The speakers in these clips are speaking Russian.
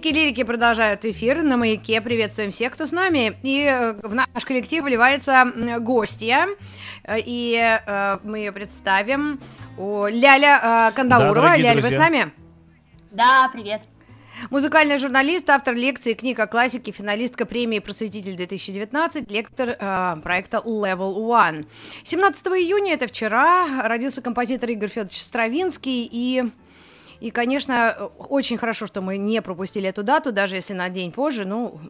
Физики и лирики продолжают эфир на маяке. Приветствуем всех, кто с нами. И э, в наш коллектив вливается гостья. Э, И э, мы ее представим. Ляля Кандаурова. дорогие Ляля, вы с нами? Да, привет. Музыкальный журналист, автор лекций книг о классике, финалистка премии «Просветитель-2019», лектор э, проекта Level One. 17 июня, это вчера, родился композитор Игорь Федорович Стравинский, и, и, конечно, очень хорошо, что мы не пропустили эту дату, даже если на день позже, ну,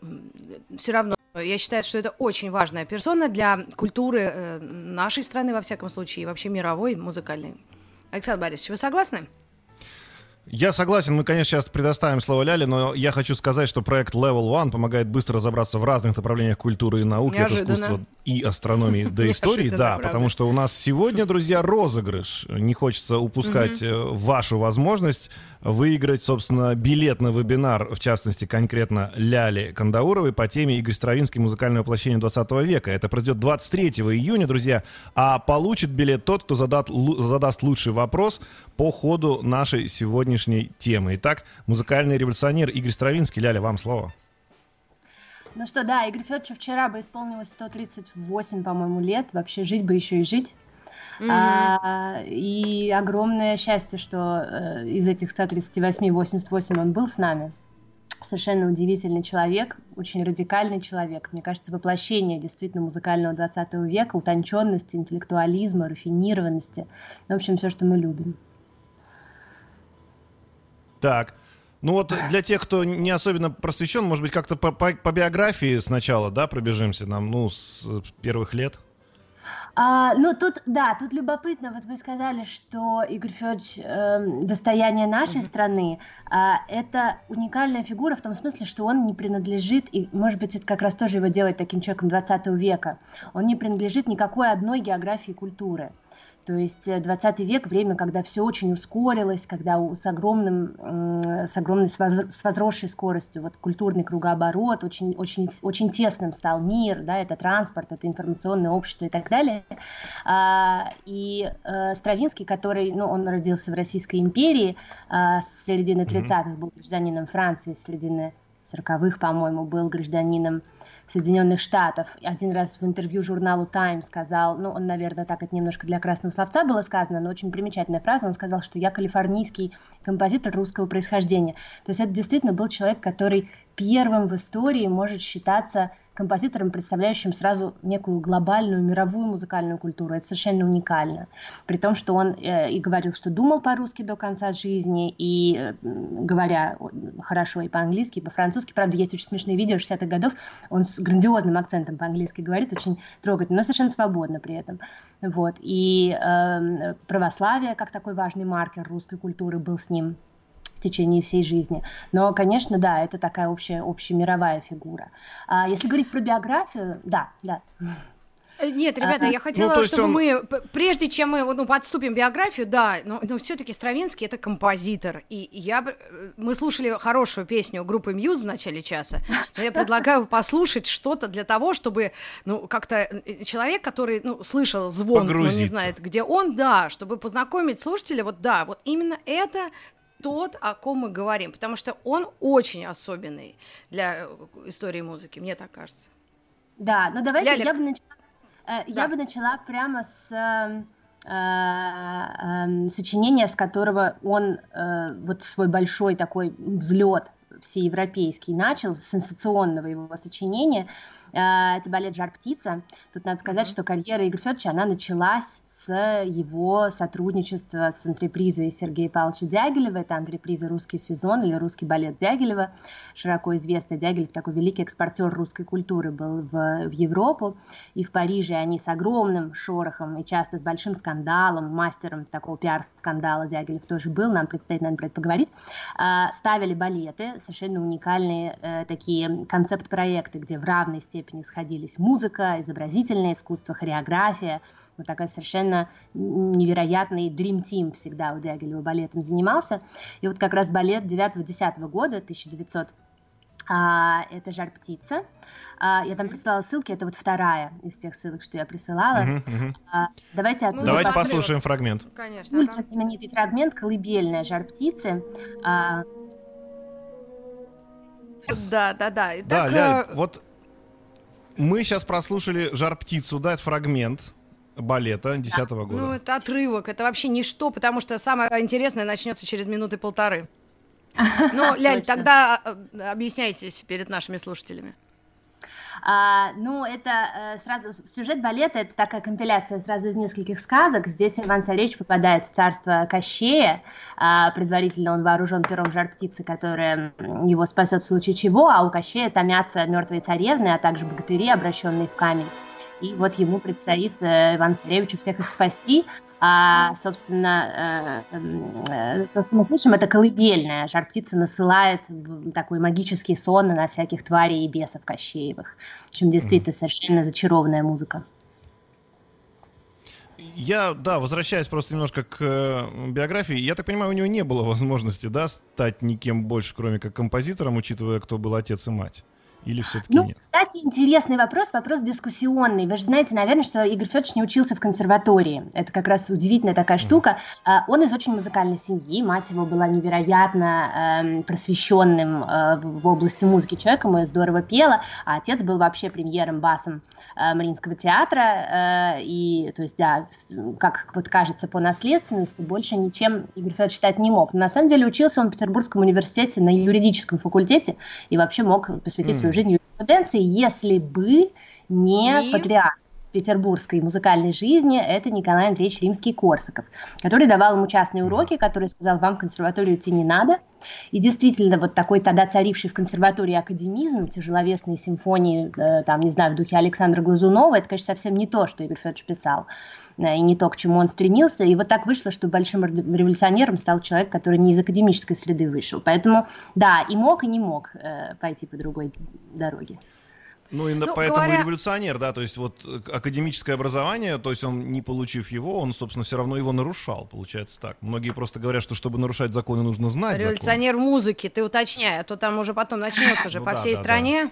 все равно я считаю, что это очень важная персона для культуры э, нашей страны, во всяком случае, и вообще мировой музыкальной. Александр Борисович, вы согласны? Я согласен, мы, конечно, сейчас предоставим слово Ляле, но я хочу сказать, что проект Level One помогает быстро разобраться в разных направлениях культуры и науки, от Неожиданно. искусства и астрономии до истории. Да, правда. потому что у нас сегодня, друзья, розыгрыш. Не хочется упускать э, вашу возможность выиграть, собственно, билет на вебинар, в частности, конкретно Ляли Кандауровой по теме Игорь Стравинский «Музыкальное воплощение 20 века». Это произойдет 23 июня, друзья, а получит билет тот, кто задат, задаст лучший вопрос по ходу нашей сегодняшней темы. Итак, музыкальный революционер Игорь Стравинский. Ляля, вам слово. Ну что, да, Игорь Федоровичу вчера бы исполнилось 138, по-моему, лет. Вообще жить бы еще и жить. А, и огромное счастье, что э, из этих 138 88 он был с нами. Совершенно удивительный человек, очень радикальный человек. Мне кажется, воплощение действительно музыкального 20 века, утонченности, интеллектуализма, рафинированности. В общем, все, что мы любим. Так, ну вот для тех, кто не особенно просвещен, может быть, как-то по, по- по биографии сначала, да, пробежимся нам, ну, с э, первых лет. А, ну, тут, да, тут любопытно, вот вы сказали, что Игорь Федорович эм, достояние нашей страны, а, это уникальная фигура в том смысле, что он не принадлежит, и, может быть, это как раз тоже его делает таким человеком 20 века, он не принадлежит никакой одной географии культуры. То есть э, 20 век, время, когда все очень ускорилось, когда с, огромным, с огромной, с возросшей скоростью вот, культурный кругооборот, очень, очень, очень тесным стал мир, да, это транспорт, это информационное общество и так далее. А, и э, Стравинский, который, ну, он родился в Российской империи, а, с середины 30-х был гражданином Франции, с середины 40-х, по-моему, был гражданином Соединенных Штатов. Один раз в интервью журналу Time сказал, ну, он, наверное, так это немножко для красного словца было сказано, но очень примечательная фраза, он сказал, что я калифорнийский композитор русского происхождения. То есть это действительно был человек, который первым в истории может считаться композитором, представляющим сразу некую глобальную мировую музыкальную культуру. Это совершенно уникально. При том, что он э, и говорил, что думал по-русски до конца жизни, и э, говоря хорошо и по-английски, и по-французски. Правда, есть очень смешные видео 60-х годов, он с грандиозным акцентом по-английски говорит, очень трогательно, но совершенно свободно при этом. Вот. И э, православие, как такой важный маркер русской культуры, был с ним в течение всей жизни. Но, конечно, да, это такая общая, общемировая фигура. А если говорить про биографию, да, да. Э, Нет, ребята, Ага. я хотела, Ну, то есть чтобы он- мы, прежде чем мы ну, подступим биографию, да, но, но все-таки Стравинский это композитор. И я, э, мы слушали хорошую песню группы Мьюз в начале часа, но я предлагаю послушать что-то для того, чтобы, ну, как-то э, человек, который, ну, слышал звон, но не знает, где он, да, чтобы познакомить слушателя, вот да, вот именно это тот, о ком мы говорим, потому что он очень особенный для э, истории музыки, мне так кажется. Да, ну давайте Лялик. я бы начала, э, Да. я бы начала прямо с э, э, эм, сочинения, с которого он э, вот свой большой такой взлет всеевропейский начал, с сенсационного его сочинения. Э, это балет «Жар птица». Тут надо сказать, Мгм. что карьера Игоря Федоровича, она началась его сотрудничества с антрепризой Сергея Павловича Дягилева. Это антреприза «Русский сезон» или «Русский балет Дягилева», широко известный. Дягилев такой великий экспортер русской культуры был в, в Европу. И в Париже они с огромным шорохом и часто с большим скандалом, мастером такого пиар-скандала Дягилев тоже был, нам предстоит, наверное, поговорить, а, ставили балеты, совершенно уникальные э, такие концепт-проекты, где в равной степени сходились музыка, изобразительное искусство, хореография, вот такая совершенно невероятный Dream Team всегда у Дягилева балетом занимался. И вот как раз балет 9-10 года, 1900 а, это «Жар птица». А, я там прислала ссылки, это вот вторая из тех ссылок, что я присылала. Мгм, мгм. А, давайте Ну, Давайте посмотрим. послушаем фрагмент. Конечно. Ультра ага. знаменитый фрагмент «Колыбельная жар птицы». А, Да, да, да. Да, Итак, Ляль, э, вот мы сейчас прослушали «Жар птицу», да, это фрагмент балета 10 Ну, года. это отрывок, это вообще ничто, потому что самое интересное начнется через минуты полторы. Ну, Ляль, тогда э, объясняйтесь перед нашими слушателями. А, ну, это э, сразу сюжет балета это такая компиляция сразу из нескольких сказок. Здесь Иван Царевич попадает в царство Кощея. А, предварительно он вооружен пером жар птицы, которая его спасет в случае чего, а у Кощея томятся мертвые царевны, а также богатыри, обращенные в камень. И вот ему предстоит э, Иван Царевичу всех их спасти. А, собственно, э, м, э, то, что мы слышим, это колыбельная. Жар птица насылает такой магический сон на всяких тварей и бесов Кощеевых. В общем, действительно, совершенно зачарованная музыка. Я, да, возвращаясь просто немножко к э, биографии, я так понимаю, у него не было возможности, да, стать никем больше, кроме как композитором, учитывая, кто был отец и мать. Или все-таки Ну, нет? кстати, интересный вопрос, вопрос дискуссионный. Вы же знаете, наверное, что Игорь Федорович не учился в консерватории. Это как раз удивительная такая штука. А, Он из очень музыкальной семьи, мать его была невероятно эм, просвещенным э, в области музыки человеком и здорово пела, а отец был вообще премьером басом э, Мариинского театра, э, и, то есть, да, как вот кажется по наследственности, больше ничем Игорь Федорович стать не мог. Но на самом деле учился он в Петербургском университете на юридическом факультете и вообще мог посвятить свою Мгм. жизнь юриспруденции, если бы не И? патриарх петербургской музыкальной жизни, это Николай Андреевич Римский-Корсаков, который давал ему частные уроки, который сказал, вам в консерваторию идти не надо. И действительно, вот такой тогда царивший в консерватории академизм, тяжеловесные симфонии, э, там, не знаю, в духе Александра Глазунова, это, конечно, совсем не то, что Игорь Федорович писал, и не то, к чему он стремился. И вот так вышло, что большим ре- революционером стал человек, который не из академической среды вышел. Поэтому, да, и мог, и не мог э, пойти по другой дороге. Ну, и Ну, поэтому говоря- и революционер, да, то есть вот э, академическое образование, то есть он, не получив его, он, собственно, все равно его нарушал, получается так. Многие просто говорят, что чтобы нарушать законы, нужно знать закон. Революционер музыки, ты уточняй, а то там уже потом начнется же Ну по да, всей да, да. стране.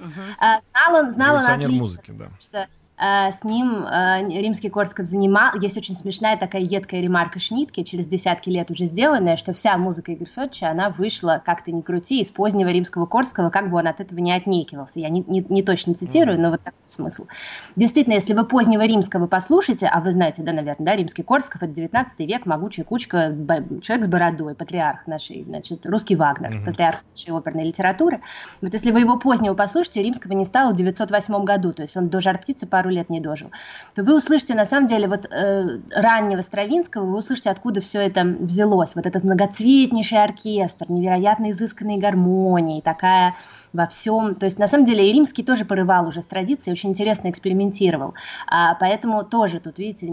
Мгм. А, знал он, знал он Революционер отлично. музыки, да. что э, с ним э, римский Корсков занимал. Есть очень смешная такая едкая ремарка Шнитке, через десятки лет уже сделанная, что вся музыка Игоря Федоровича, она вышла, как ты ни крути, из позднего римского Корского, как бы он от этого не отнекивался. Я не, не- не точно цитирую, но вот такой смысл. Действительно, если вы позднего римского послушаете, а вы знаете, да, наверное, да, римский Корсков, это 19 век, могучая кучка, человек с бородой, патриарх нашей, значит, русский Вагнер, Мгм. патриарх нашей оперной литературы. Вот если вы его позднего послушаете, римского не стало в 908 году, то есть он до жар птицы пару лет не дожил, то вы услышите, на самом деле, вот э, раннего Стравинского, вы услышите, откуда все это взялось. Вот этот многоцветнейший оркестр, невероятно изысканные гармонии, такая во всем. То есть, на самом деле, и римский тоже порывал уже с традицией, очень интересно экспериментировал. А, поэтому тоже тут, видите,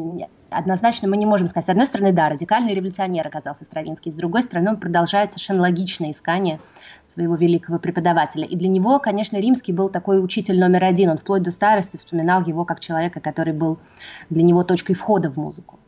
однозначно мы не можем сказать. С одной стороны, да, радикальный революционер оказался Стравинский, с другой стороны, он продолжает совершенно логичное искание своего великого преподавателя. И для него, конечно, Римский был такой учитель номер один. Он вплоть до старости вспоминал его как человека, который был для него точкой входа в музыку.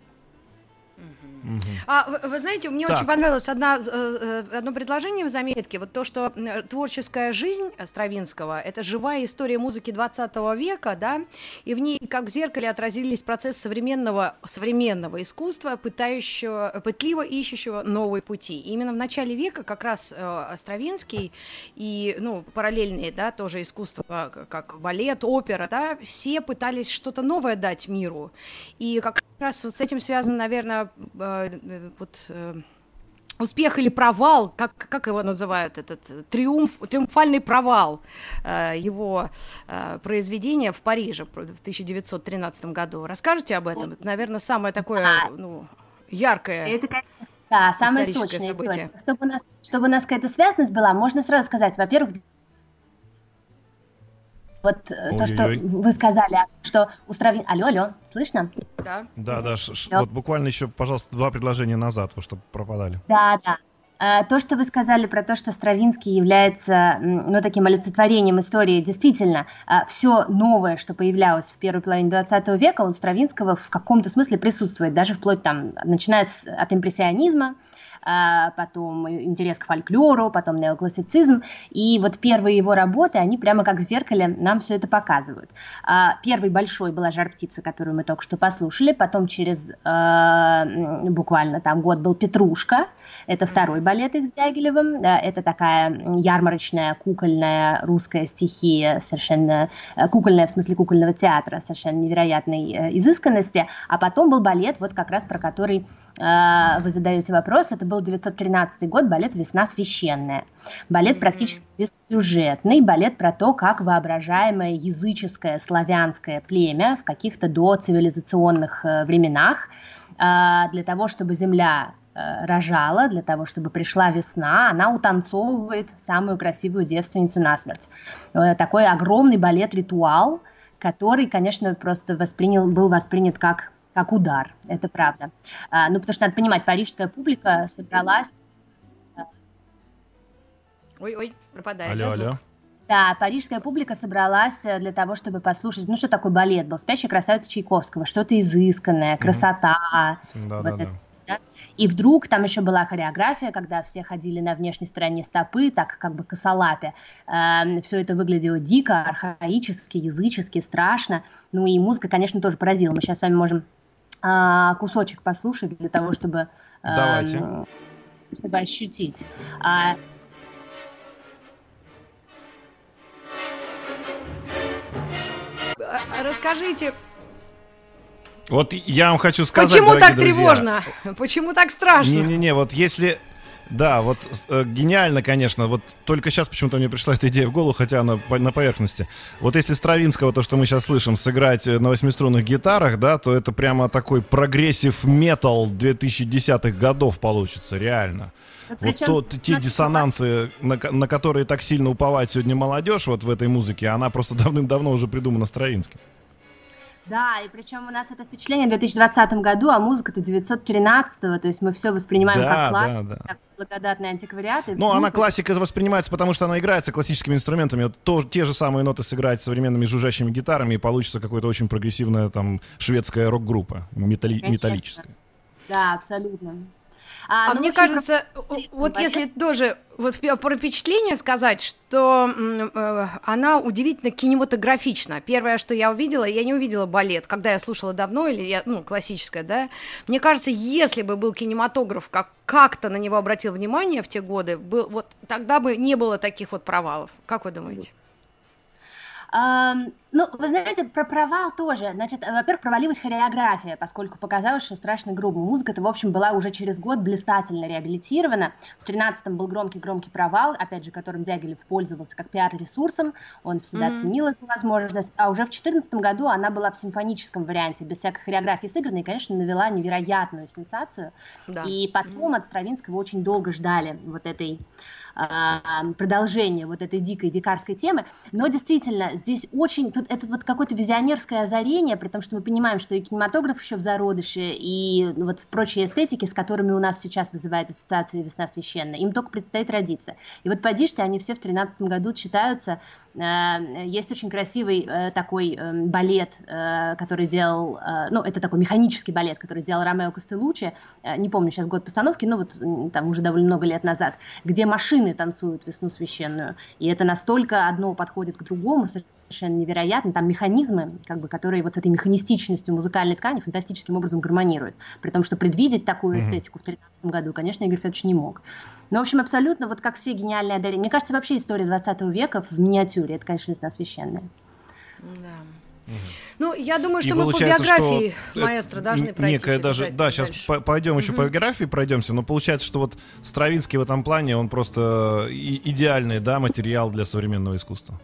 А вы, вы знаете, мне Так. очень понравилось одна, э, э, одно предложение в заметке, вот то, что творческая жизнь Стравинского – это живая история музыки 20 века, да, и в ней, как в зеркале, отразились процессы современного, современного искусства, пытающего, пытливо ищущего новые пути. И именно в начале века как раз э, Стравинский и, ну, параллельные, да, тоже искусства, к- как балет, опера, да, все пытались что-то новое дать миру. И как раз вот с этим связано, наверное, вот э, успех или провал, как, как его называют, этот триумф, триумфальный провал э, его э, произведения в Париже в 1913 году. Расскажите об этом? Это, наверное, самое такое ну, яркое. Это, конечно, да, самое сочное событие. История. Чтобы у, нас, чтобы у нас какая-то связность была, можно сразу сказать, во-первых, вот Ой-ой-ой. то, что вы сказали, что у Стравин... Алло, алло, слышно? Да. Да, да, ш- ш- вот буквально еще, пожалуйста, два предложения назад, чтобы пропадали. Да, да. А, то, что вы сказали про то, что Стравинский является ну, таким олицетворением истории, действительно, а, все новое, что появлялось в первой половине 20 века, у Стравинского в каком-то смысле присутствует, даже вплоть там, начиная с, от импрессионизма, а, потом интерес к фольклору, потом неоклассицизм. И вот первые его работы, они прямо как в зеркале нам все это показывают. А, первый большой была «Жар птица», которую мы только что послушали, потом через а, буквально там год был «Петрушка», это второй балет их с Дягилевым, это такая ярмарочная кукольная русская стихия, совершенно э, кукольная в смысле кукольного театра, совершенно невероятной э, изысканности, а потом был балет, вот как раз про который вы задаете вопрос, это был 1913 год, балет «Весна священная». Балет практически бессюжетный, балет про то, как воображаемое языческое славянское племя в каких-то доцивилизационных э, временах а, для того, чтобы земля э, рожала, для того, чтобы пришла весна, она утанцовывает самую красивую девственницу насмерть. Э, такой огромный балет-ритуал, который, конечно, просто воспринял, был воспринят как как удар, это правда. А, ну, потому что надо понимать, парижская публика собралась... Ой-ой, пропадает. Алло, алло. Да, парижская публика собралась э, для того, чтобы послушать, ну, что такое балет был, «Спящая красавица» Чайковского, что-то изысканное, красота. Да, вот да, это. да. И вдруг там еще была хореография, когда все ходили на внешней стороне стопы, так как бы косолапе. Эм, все это выглядело дико, архаически, язычески, страшно. Ну и музыка, конечно, тоже поразила. Мы сейчас с вами можем а, кусочек послушать для того, чтобы, Давайте. А, чтобы ощутить. А, Расскажите, вот я вам хочу сказать, Почему так друзья, тревожно? Почему так страшно? Не-не-не, вот если да, вот э, гениально, конечно. Вот только сейчас почему-то мне пришла эта идея в голову, хотя она по, на поверхности. Вот если Стравинского, то, что мы сейчас слышим, сыграть на восьмиструнных гитарах, да, то это прямо такой прогрессив метал 2010-х годов получится, реально. Ну, причем, вот то, те диссонансы, на, на которые так сильно уповает сегодня молодежь вот в этой музыке, она просто давным-давно уже придумана Стравинским. Да, и причем у нас это впечатление в 2020 году, а музыка-то 913 то есть мы все воспринимаем да, как классику, да, да. как благодатный антиквариат. Ну, она классика воспринимается, потому что она играется классическими инструментами. Вот то, те же самые ноты сыграть современными жужжащими гитарами, и получится какая-то очень прогрессивная там шведская рок-группа, металли- металлическая. Да, абсолютно. А, а ну, мне кажется, вот если тоже вот про впечатление сказать, что э, она удивительно кинематографична. Первое, что я увидела, я не увидела балет, когда я слушала давно или я, ну классическое, да. Мне кажется, если бы был кинематограф, как как-то на него обратил внимание в те годы, был, вот тогда бы не было таких вот провалов. Как вы думаете? Ну, вы знаете, про провал тоже. Значит, во-первых, провалилась хореография, поскольку показалось, что страшно грубо. Музыка-то, в общем, была уже через год блистательно реабилитирована. В 13-м был громкий-громкий провал, опять же, которым Дягилев пользовался как пиар-ресурсом. Он всегда mm-hmm. ценил эту возможность. А уже в 14 году она была в симфоническом варианте, без всякой хореографии сыгранной, и, конечно, навела невероятную сенсацию. Да. И потом mm-hmm. от Стравинского очень долго ждали вот этой продолжение вот этой дикой дикарской темы, но действительно здесь очень, тут это вот какое-то визионерское озарение, при том, что мы понимаем, что и кинематограф еще в зародыше, и вот прочие эстетики, с которыми у нас сейчас вызывает ассоциация «Весна священная», им только предстоит родиться. И вот поди они все в 13 году читаются, э, есть очень красивый э, такой э, балет, который делал, ну, это такой механический балет, который делал Ромео Костелучи, не помню сейчас год постановки, но вот там уже довольно много лет назад, где машины мужчины танцуют весну священную. И это настолько одно подходит к другому, совершенно невероятно. Там механизмы, как бы, которые вот с этой механистичностью музыкальной ткани фантастическим образом гармонируют. При том, что предвидеть такую эстетику в 2013 году, конечно, Игорь Федорович не мог. Но, в общем, абсолютно, вот как все гениальные одарения. Мне кажется, вообще история 20 века в миниатюре, это, конечно, весна священная. Да. Ну, я думаю, что И мы по биографии что маэстро должны пройти. Некое даже, да, сейчас пойдем еще по биографии пройдемся, но получается, что вот Стравинский в этом плане, он просто идеальный, да, материал для современного искусства.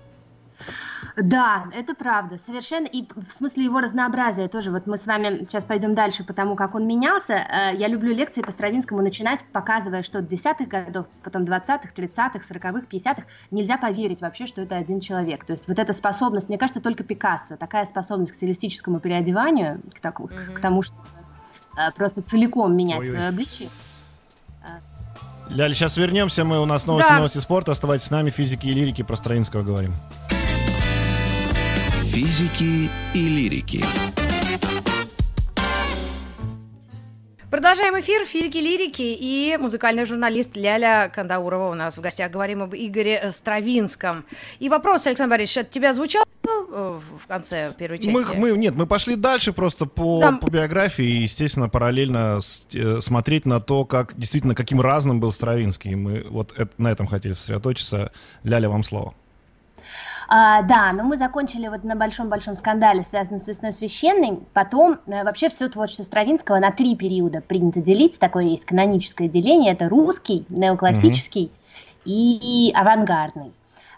Да, это правда, совершенно. И в смысле его разнообразия тоже. Вот мы с вами сейчас пойдем дальше по тому, как он менялся. Э, Я люблю лекции по Стравинскому начинать, показывая, что от десятых годов, потом 20-х, 30-х, 40-х, 50-х нельзя поверить вообще, что это один человек. То есть вот эта способность, мне кажется, только Пикассо, такая способность к стилистическому переодеванию, к, таку- к тому, что э, просто целиком менять Ой-ой. свое обличие. Ляля, сейчас вернемся, мы у нас новости, Да. новости спорта, оставайтесь с нами, физики и лирики, про Стравинского говорим. Физики и лирики. Продолжаем эфир физики, лирики и музыкальный журналист Ляля Кандаурова у нас в гостях. Говорим об Игоре Стравинском. И вопрос, Александр Борисович, от тебя звучал э, в конце первой части? Мы, мы- нет, мы пошли дальше просто по, Там- по биографии и, естественно, параллельно с- э, смотреть на то, как действительно каким разным был Стравинский. И Мы вот это- на этом хотели сосредоточиться. Ляля, вам слово. А, да, но мы закончили вот на большом-большом скандале, связанном с «Весной священной». Потом э, вообще все творчество Стравинского на три периода принято делить. Такое есть каноническое деление. Это русский, неоклассический и авангардный.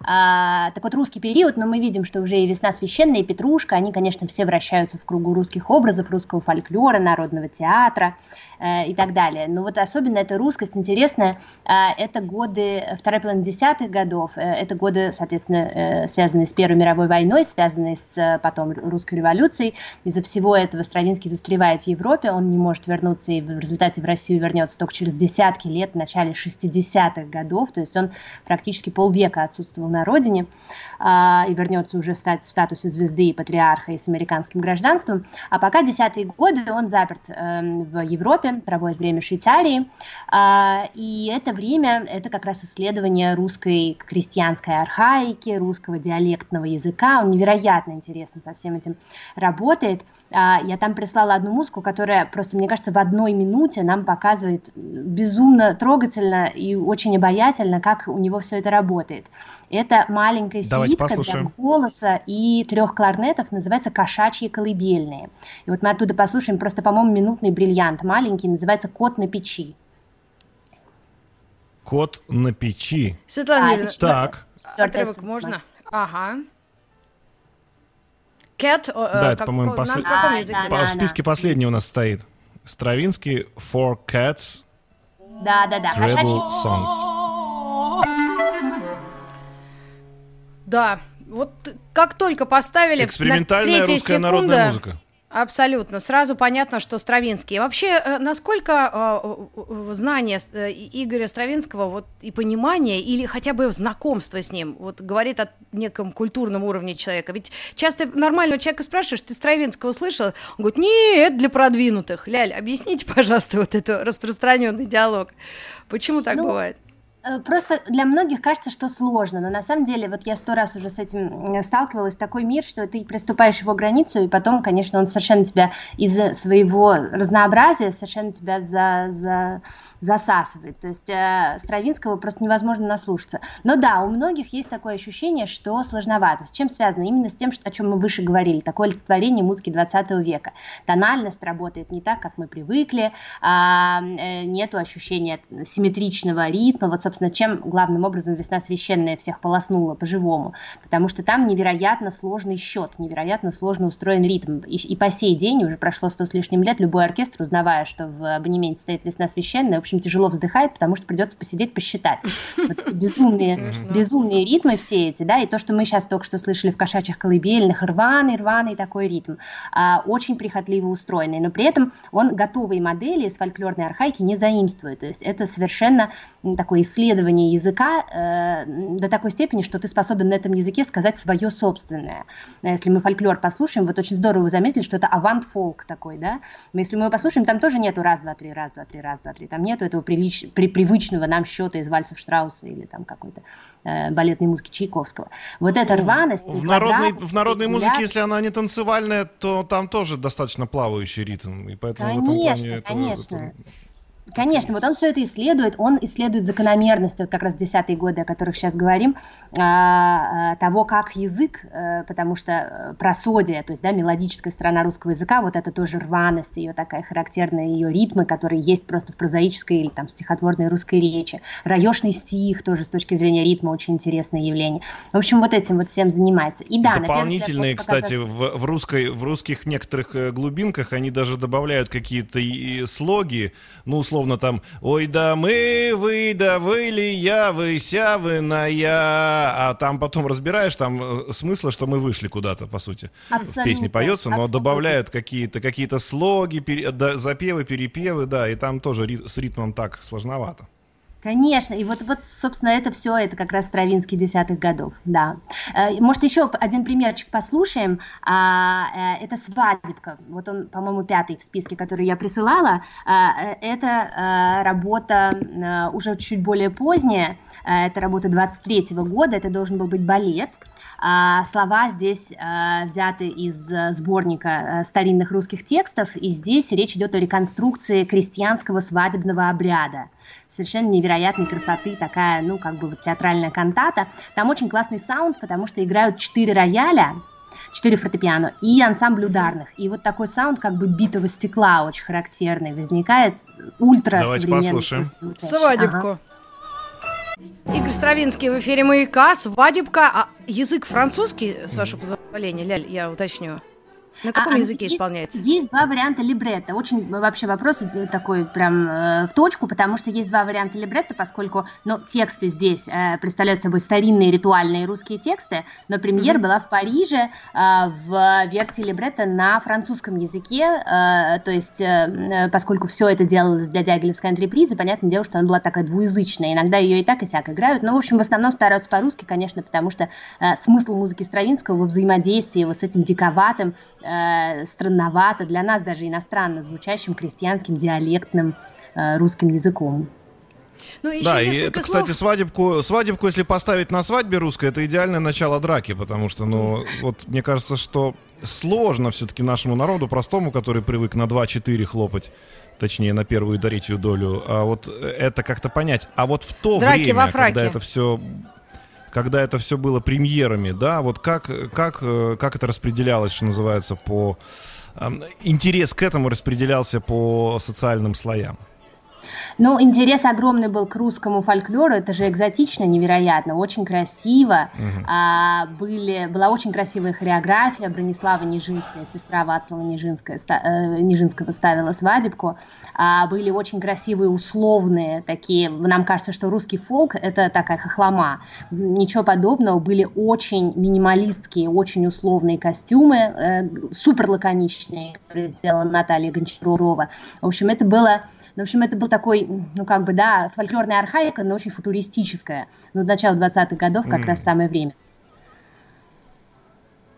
А, так вот, русский период, но мы видим, что уже и «Весна священная», и «Петрушка», они, конечно, все вращаются в кругу русских образов, русского фольклора, народного театра э, и так далее. Но вот особенно эта русскость интересная, а, это годы, вторая половина десятых годов, э, это годы, соответственно, э, связанные с Первой мировой войной, связанные с э, потом русской революцией. Из-за всего этого Стравинский застревает в Европе, он не может вернуться и в результате в Россию вернется только через десятки лет, в начале 60-х годов, то есть он практически полвека отсутствовал на родине и вернется уже в статусе звезды и патриарха и с американским гражданством. А пока десятые годы он заперт эм, в Европе, проводит время в Швейцарии. А, и это время, это как раз исследование русской крестьянской архаики, русского диалектного языка. Он невероятно интересно со всем этим работает. А, я там прислала одну музыку, которая просто, мне кажется, в одной минуте нам показывает безумно трогательно и очень обаятельно, как у него все это работает. Это маленькая Давайте послушаем. голоса и трех кларнетов, называется «Кошачьи колыбельные». И вот мы оттуда послушаем просто, по-моему, минутный бриллиант маленький, называется «Кот на печи». Кот на печи. Светлана А, Юрьевна, это Так, отрывок можно? Ага. Cat, э, Да, это, как- по-моему, на послед- каком А, языке? да, по- да. в списке последний у нас стоит. Стравинский «Four Cats Да-да-да, Dreidel «Кошачьи Songs». Да, вот как только поставили Экспериментальная на третья русская секунда, народная музыка. Абсолютно. Сразу понятно, что Стравинский. Вообще, э, насколько э, знание э, Игоря Стравинского вот, и понимание, или хотя бы знакомство с ним, вот, говорит о неком культурном уровне человека? Ведь часто нормального человека спрашиваешь, ты Стравинского слышал? Он говорит, нет, для продвинутых. Ляль, объясните, пожалуйста, вот этот распространенный диалог. Почему так Ну, бывает? Э, Просто для многих кажется, что сложно, но на самом деле, вот я сто раз уже с этим э, сталкивалась, такой мир, что ты приступаешь его границу, и потом, конечно, он совершенно тебя из-за своего разнообразия совершенно тебя за, за- засасывает. То есть э, Стравинского просто невозможно наслушаться. Но да, у многих есть такое ощущение, что сложновато. С чем связано? Именно с тем, что- о чем мы выше говорили, такое олицетворение музыки 20 века. Тональность работает не так, как мы привыкли, а, э, нету ощущения симметричного ритма. Вот, собственно, чем главным образом «Весна священная» всех полоснула по-живому. Потому что там невероятно сложный счет, невероятно сложно устроен ритм. И, и по сей день, уже прошло сто с лишним лет, любой оркестр, узнавая, что в абонементе стоит «Весна священная», общем, тяжело вздыхает, потому что придется посидеть, посчитать. Вот безумные, безумные ритмы все эти, да, и то, что мы сейчас только что слышали в кошачьих колыбельных, рваный, рваный такой ритм, а, очень прихотливо устроенный, но при этом он готовые модели из фольклорной архаики не заимствует, то есть это совершенно такое исследование языка э, до такой степени, что ты способен на этом языке сказать свое собственное. Э, Если мы фольклор послушаем, вот очень здорово вы заметили, что это авант-фолк такой, да, Но если мы его послушаем, там тоже нету раз, два, три, раз, два, три, раз, два, три, там нету этого прилич... при... привычного нам счета из вальсов Штрауса или там какой-то э, балетной музыки Чайковского. Вот эта рваность, В народной, в народной музыке, если она не танцевальная, то там тоже достаточно плавающий ритм. И поэтому в этом Конечно, плане конечно. это- Конечно, вот он все это исследует, он исследует закономерности, вот как раз десятые годы, о которых сейчас говорим, а, а, того, как язык, э, потому что э, просодия, то есть, да, мелодическая сторона русского языка, вот это тоже рваность, ее такая характерная, ее ритмы, которые есть просто в прозаической или там стихотворной русской речи. Раешный стих тоже с точки зрения ритма очень интересное явление. В общем, вот этим вот всем занимается. И да, Дополнительные, взгляд, кстати, в, в, русской, в русских некоторых э, глубинках они даже добавляют какие-то слоги, ну, условно там, ой, да мы, вы, да вы ли, я, вы, ся, вы, на я, а там потом разбираешь, там э, смысла, что мы вышли куда-то, по сути. Абсолютно. В песне поется, но Абсолютно. добавляют какие-то какие слоги, пере, да, запевы, перепевы, да, и там тоже ри, с ритмом так сложновато. Конечно, и вот, вот, собственно, это все, это как раз Стравинский десятых годов, да. Э, может, еще один примерчик послушаем, а, э, это «Свадебка», вот он, по-моему, пятый в списке, который я присылала, а, э, это работа уже чуть более поздняя, это работа 23 -го года, это должен был быть балет, а, слова здесь взяты из сборника старинных русских текстов, и здесь речь идет о реконструкции крестьянского свадебного обряда совершенно невероятной красоты, такая, ну, как бы вот театральная кантата. Там очень классный саунд, потому что играют четыре рояля, четыре фортепиано и ансамбль ударных. И вот такой саунд как бы битого стекла очень характерный возникает, ультра Давайте послушаем. Свадебку. Ага. Игорь Стравинский в эфире «Маяка», свадебка. А язык французский, с вашего позволения, Ляль, я уточню. На каком а, языке есть, исполняется? Есть два варианта либретто. Очень вообще вопрос такой прям э, в точку, потому что есть два варианта либретто, поскольку ну, тексты здесь э, представляют собой старинные ритуальные русские тексты, но премьера mm-hmm. была в Париже э, в версии либретто на французском языке, э, то есть э, поскольку все это делалось для Дягилевской антрепризы, понятное дело, что она была такая двуязычная. Иногда ее и так, и сяк играют, но, в общем, в основном стараются по-русски, конечно, потому что э, смысл музыки Стравинского во взаимодействии вот с этим диковатым э, странновато, для нас даже иностранно звучащим крестьянским диалектным э, русским языком. Ну, да, и это, слов... кстати, свадебку, свадебку, если поставить на свадьбе русской, это идеальное начало драки, потому что, ну, вот мне кажется, что сложно все-таки нашему народу, простому, который привык на 2-4 хлопать, точнее, на первую и третью долю, а вот это как-то понять. А вот в то Драки время, когда это все когда это все было премьерами, да, вот как, как, э, как это распределялось, что называется, по... Интерес к этому распределялся по социальным слоям? Ну, интерес огромный был к русскому фольклору, это же экзотично, невероятно, очень красиво. Угу. А, были, была очень красивая хореография, Бронислава Нижинская, сестра Вацлава Нижинская, э, Нижинского ставила свадебку. А, были очень красивые условные такие, нам кажется, что русский фолк это такая хохлома. Ничего подобного, были очень минималистские, очень условные костюмы, э, супер лаконичные, которые сделала Наталья Гончарова. В общем, это было в общем, это был такой, ну, как бы, да, фольклорная архаика, но очень футуристическая. Ну, начало 20-х годов как mm. раз самое время.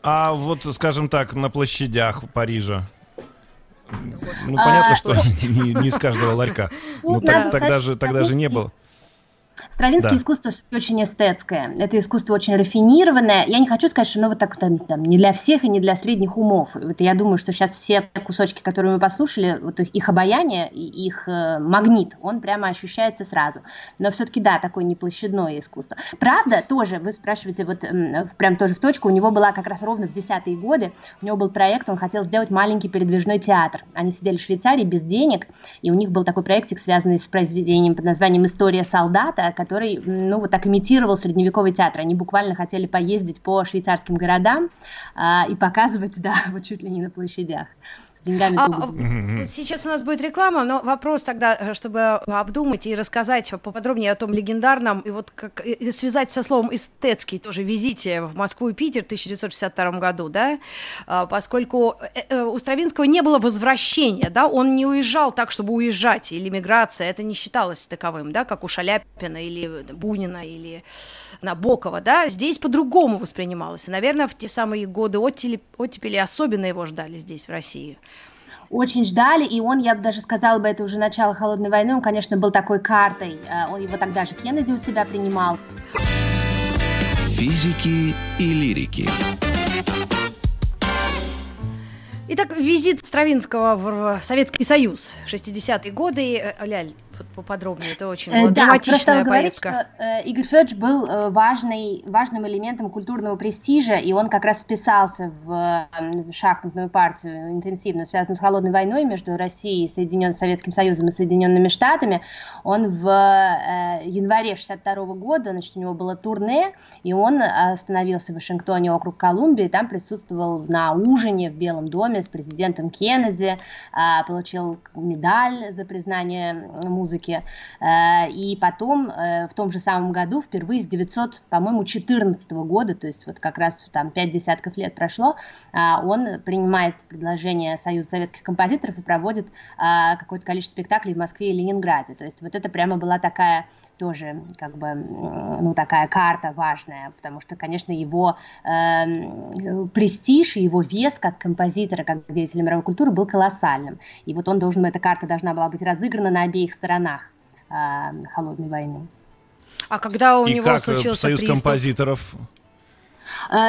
А вот, скажем так, на площадях Парижа? Ну, понятно, а, что не, не из каждого ларька. Ну, так, тогда, же, тогда же не было. Стравинское да. искусство очень эстетское. Это искусство очень рафинированное. Я не хочу сказать, что оно вот так там, там не для всех и не для средних умов. Вот я думаю, что сейчас все кусочки, которые мы послушали, вот их, их обаяние, их э, магнит, он прямо ощущается сразу. Но все-таки да, такое неплощадное искусство. Правда, тоже, вы спрашиваете, вот прям тоже в точку, у него была как раз ровно в десятые годы, у него был проект, он хотел сделать маленький передвижной театр. Они сидели в Швейцарии без денег, и у них был такой проектик, связанный с произведением под названием «История солдата», который, ну, вот так имитировал средневековый театр. Они буквально хотели поездить по швейцарским городам а, и показывать, да, вот чуть ли не на площадях с деньгами. А, сейчас у нас будет реклама, но вопрос тогда, э, чтобы обдумать и рассказать поподробнее о том легендарном, и вот как и связать со словом эстетский тоже визите в Москву и Питер в 1962 году, да, а, поскольку э, э, у Стравинского не было возвращения, да, он не уезжал так, чтобы уезжать, или миграция, это не считалось таковым, да, как у Шаляпина или Бунина или Набокова, да, здесь по-другому воспринималось, и, наверное, в те самые годы оттепели, оттепели особенно его ждали здесь, в России очень ждали, и он, я бы даже сказала бы, это уже начало холодной войны, он, конечно, был такой картой, э, он его тогда же Кеннеди у себя принимал. Физики и лирики. Итак, визит Стравинского в Советский Союз, 60-е годы. Э, Ляль, поподробнее, это очень э, да, драматичная поездка. Говорить, что, э, Игорь Федорович был э, важный, важным элементом культурного престижа, и он как раз вписался в э, шахматную партию интенсивную, связанную с холодной войной между Россией, Соединенным Советским Союзом и Соединенными Штатами. Он в э, январе 62 года, значит, у него было турне, и он остановился в Вашингтоне, округ Колумбии, там присутствовал на ужине в Белом доме с президентом Кеннеди, э, получил медаль за признание музыки музыки. Э, и потом, э, в том же самом году, впервые с 900, по-моему, 14 года, то есть вот как раз там пять десятков лет прошло, э, он принимает предложение Союза советских композиторов и проводит какое-то количество спектаклей в Москве и Ленинграде. То есть вот это прямо была такая тоже как бы ну такая карта важная, потому что, конечно, его э, престиж и его вес как композитора, как деятеля мировой культуры был колоссальным. И вот он должен, эта карта должна была быть разыграна на обеих сторонах э, холодной войны. А когда у и него как случился Союз приступ? композиторов Э,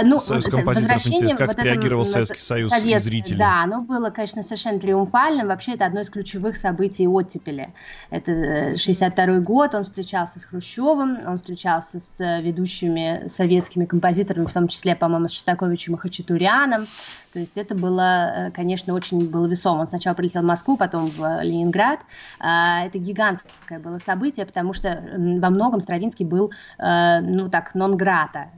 ну, Союз вот композиторов, как вот реагировал этом, Советский Союз совет, и зрители? Да, оно было, конечно, совершенно триумфальным. Вообще, это одно из ключевых событий оттепели. Это 62 год, он встречался с Хрущевым, он встречался с ведущими советскими композиторами, в том числе, по-моему, с Шостаковичем и Хачатуряном. То есть это было, э, конечно, очень было весомо. Он сначала прилетел в Москву, потом в Ленинград. А, это гигантское было событие, потому что во многом Стравинский был, э, ну так, нон-грата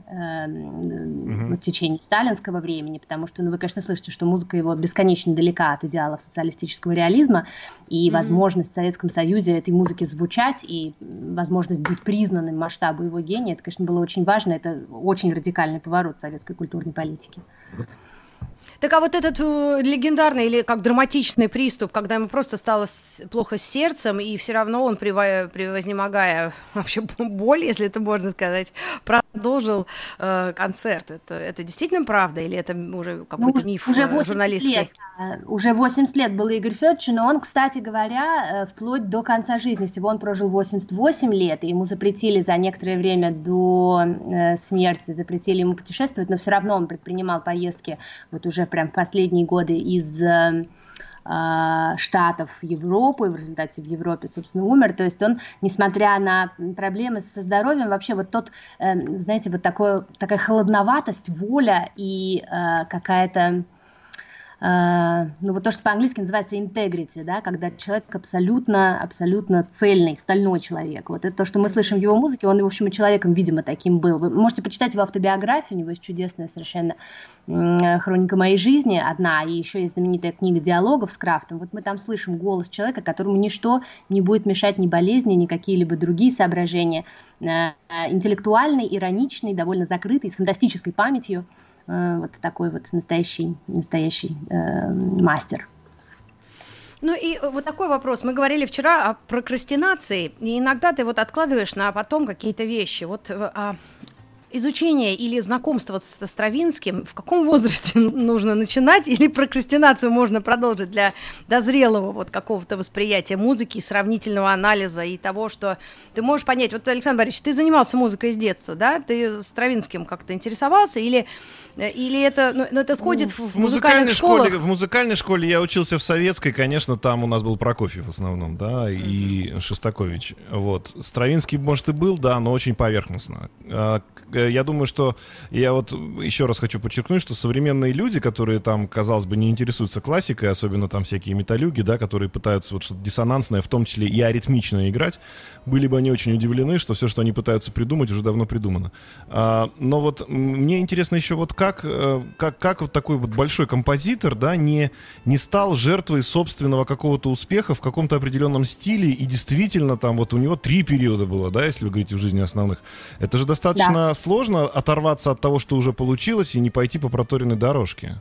угу. в течение сталинского времени, потому что, ну, вы, конечно, слышите, что музыка его бесконечно далека от идеалов социалистического реализма, и угу. возможность в Советском Союзе этой музыки звучать, и возможность быть признанным масштабу его гения, это, конечно, было очень важно, это очень радикальный поворот советской культурной политики. Так а вот этот э, легендарный или как драматичный приступ, когда ему просто стало плохо с сердцем, и все равно он, превознемогая вообще боль, если это можно сказать, продолжил э, концерт. Это, это действительно правда или это уже какой-то ну, миф уже э, журналистский? Лет, уже 80 лет был Игорь Федорович, но он, кстати говоря, вплоть до конца жизни, всего он прожил 88 лет, и ему запретили за некоторое время до э, смерти, запретили ему путешествовать, но все равно он предпринимал поездки вот уже прям последние годы из э, а, Штатов в Европу, и в результате в Европе, собственно, умер. То есть он, несмотря на проблемы со здоровьем, вообще вот тот, э, знаете, вот такое, такая холодноватость, воля и э, какая-то ну вот то, что по-английски называется integrity, да, когда человек абсолютно, абсолютно цельный, стальной человек. Вот это то, что мы слышим в его музыке, он, в общем, и человеком, видимо, таким был. Вы можете почитать его автобиографию, у него есть чудесная совершенно хроника моей жизни одна, и еще есть знаменитая книга диалогов с Крафтом. Вот мы там слышим голос человека, которому ничто не будет мешать ни болезни, ни какие-либо другие соображения. Э, интеллектуальный, ироничный, довольно закрытый, с фантастической памятью. Э, вот такой вот настоящий, настоящий э, мастер. Ну и вот такой вопрос. Мы говорили вчера о прокрастинации, и иногда ты вот откладываешь на потом какие-то вещи. Вот а, изучение или знакомство со Стравинским в каком возрасте нужно начинать, или прокрастинацию можно продолжить для дозрелого вот какого-то восприятия музыки, сравнительного анализа и того, что ты можешь понять. Вот, Александр Борисович, ты занимался музыкой с детства, да? Ты Стравинским как-то интересовался или или это, ну, ну это входит в, в музыкальной школе? В музыкальной школе я учился в советской, конечно, там у нас был Прокофьев в основном, да, и mm-hmm. Шостакович. Вот. Стравинский, может, и был, да, но очень поверхностно. А, я думаю, что я вот еще раз хочу подчеркнуть, что современные люди, которые там, казалось бы, не интересуются классикой, особенно там всякие металюги, да, которые пытаются вот что-то диссонансное, в том числе и аритмичное играть, были бы они очень удивлены, что все, что они пытаются придумать, уже давно придумано. А, но вот мне интересно еще вот как, э, как, как вот такой вот большой композитор, да, не, не стал жертвой собственного какого-то успеха в каком-то определенном стиле, и действительно там вот у него три периода было, да, если вы говорите в жизни основных. Это же достаточно да. сложно оторваться от того, что уже получилось, и не пойти по проторенной дорожке.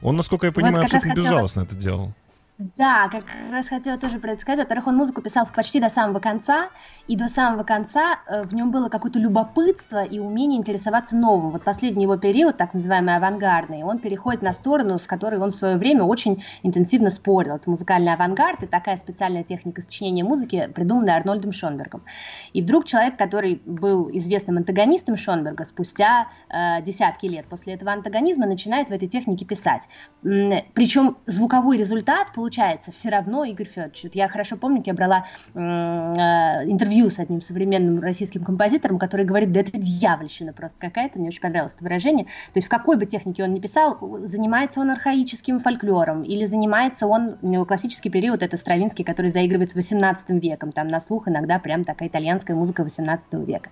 Он, насколько я понимаю, вот абсолютно хотела... безжалостно это делал. Да, как раз хотела тоже про это сказать. Во-первых, он музыку писал почти до самого конца, и до самого конца э, в нем было какое-то любопытство и умение интересоваться новым. Вот последний его период, так называемый авангардный, он переходит на сторону, с которой он в свое время очень интенсивно спорил. Это музыкальный авангард и такая специальная техника сочинения музыки, придуманная Арнольдом Шонбергом. И вдруг человек, который был известным антагонистом Шонберга, спустя э, десятки лет после этого антагонизма начинает в этой технике писать. Причем звуковой результат получается все равно Игорь Федорович. Вот я хорошо помню, я брала э, интервью с одним современным российским композитором, который говорит, да это дьявольщина просто какая-то, мне очень понравилось это выражение. То есть в какой бы технике он ни писал, занимается он архаическим фольклором или занимается он классический период, это Стравинский, который заигрывает с 18 веком, там на слух иногда прям такая итальянская музыка 18 века.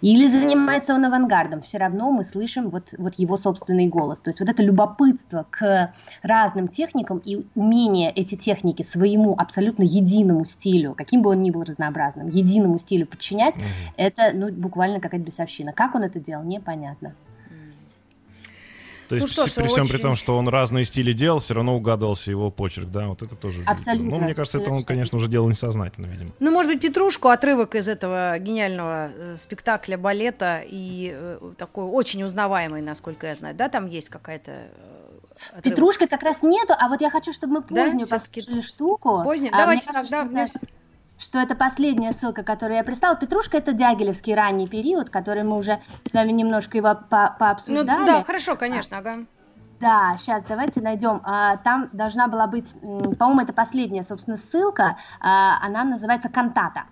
Или занимается он авангардом, все равно мы слышим вот, вот его собственный голос. То есть вот это любопытство к разным техникам и умение эти техники своему абсолютно единому стилю, каким бы он ни был разнообразным, единому стилю подчинять, mm-hmm. это ну, буквально какая-то бесовщина. Как он это делал, непонятно. То есть ну, что при, всем очень... при том, что он разные стили делал, все равно угадывался его почерк, да, вот это тоже. Абсолютно. Ну, мне кажется, это он, конечно, уже делал несознательно, видимо. Ну, может быть, Петрушку, отрывок из этого гениального э, спектакля, балета и э, такой очень узнаваемый, насколько я знаю, да, там есть какая-то э, Отрывок. Петрушка как раз нету, а вот я хочу, чтобы мы позднюю да? послушали штуку. Позднюю? А Давайте кажется, тогда... Что, что это последняя ссылка, которую я прислала. Петрушка это Дягилевский ранний период, который мы уже с вами немножко его по пообсуждали. Ну, да, хорошо, конечно, ага. Да, сейчас давайте найдем. А, там должна была быть, по-моему, это последняя, собственно, ссылка. А, она называется «Кантата».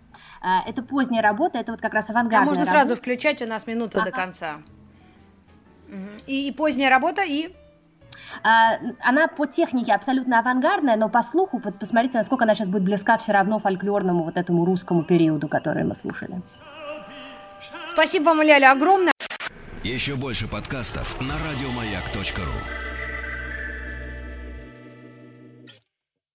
А, это поздняя работа, это вот как раз авангардная А можно работа. сразу включать, у нас минута ага. до конца. И, и поздняя работа, и а, она по технике абсолютно авангардная, но по слуху, посмотрите, насколько она сейчас будет близка все равно фольклорному вот этому русскому периоду, который мы слушали. Спасибо вам, Ляля, огромное. Еще больше подкастов на радиомаяк.ру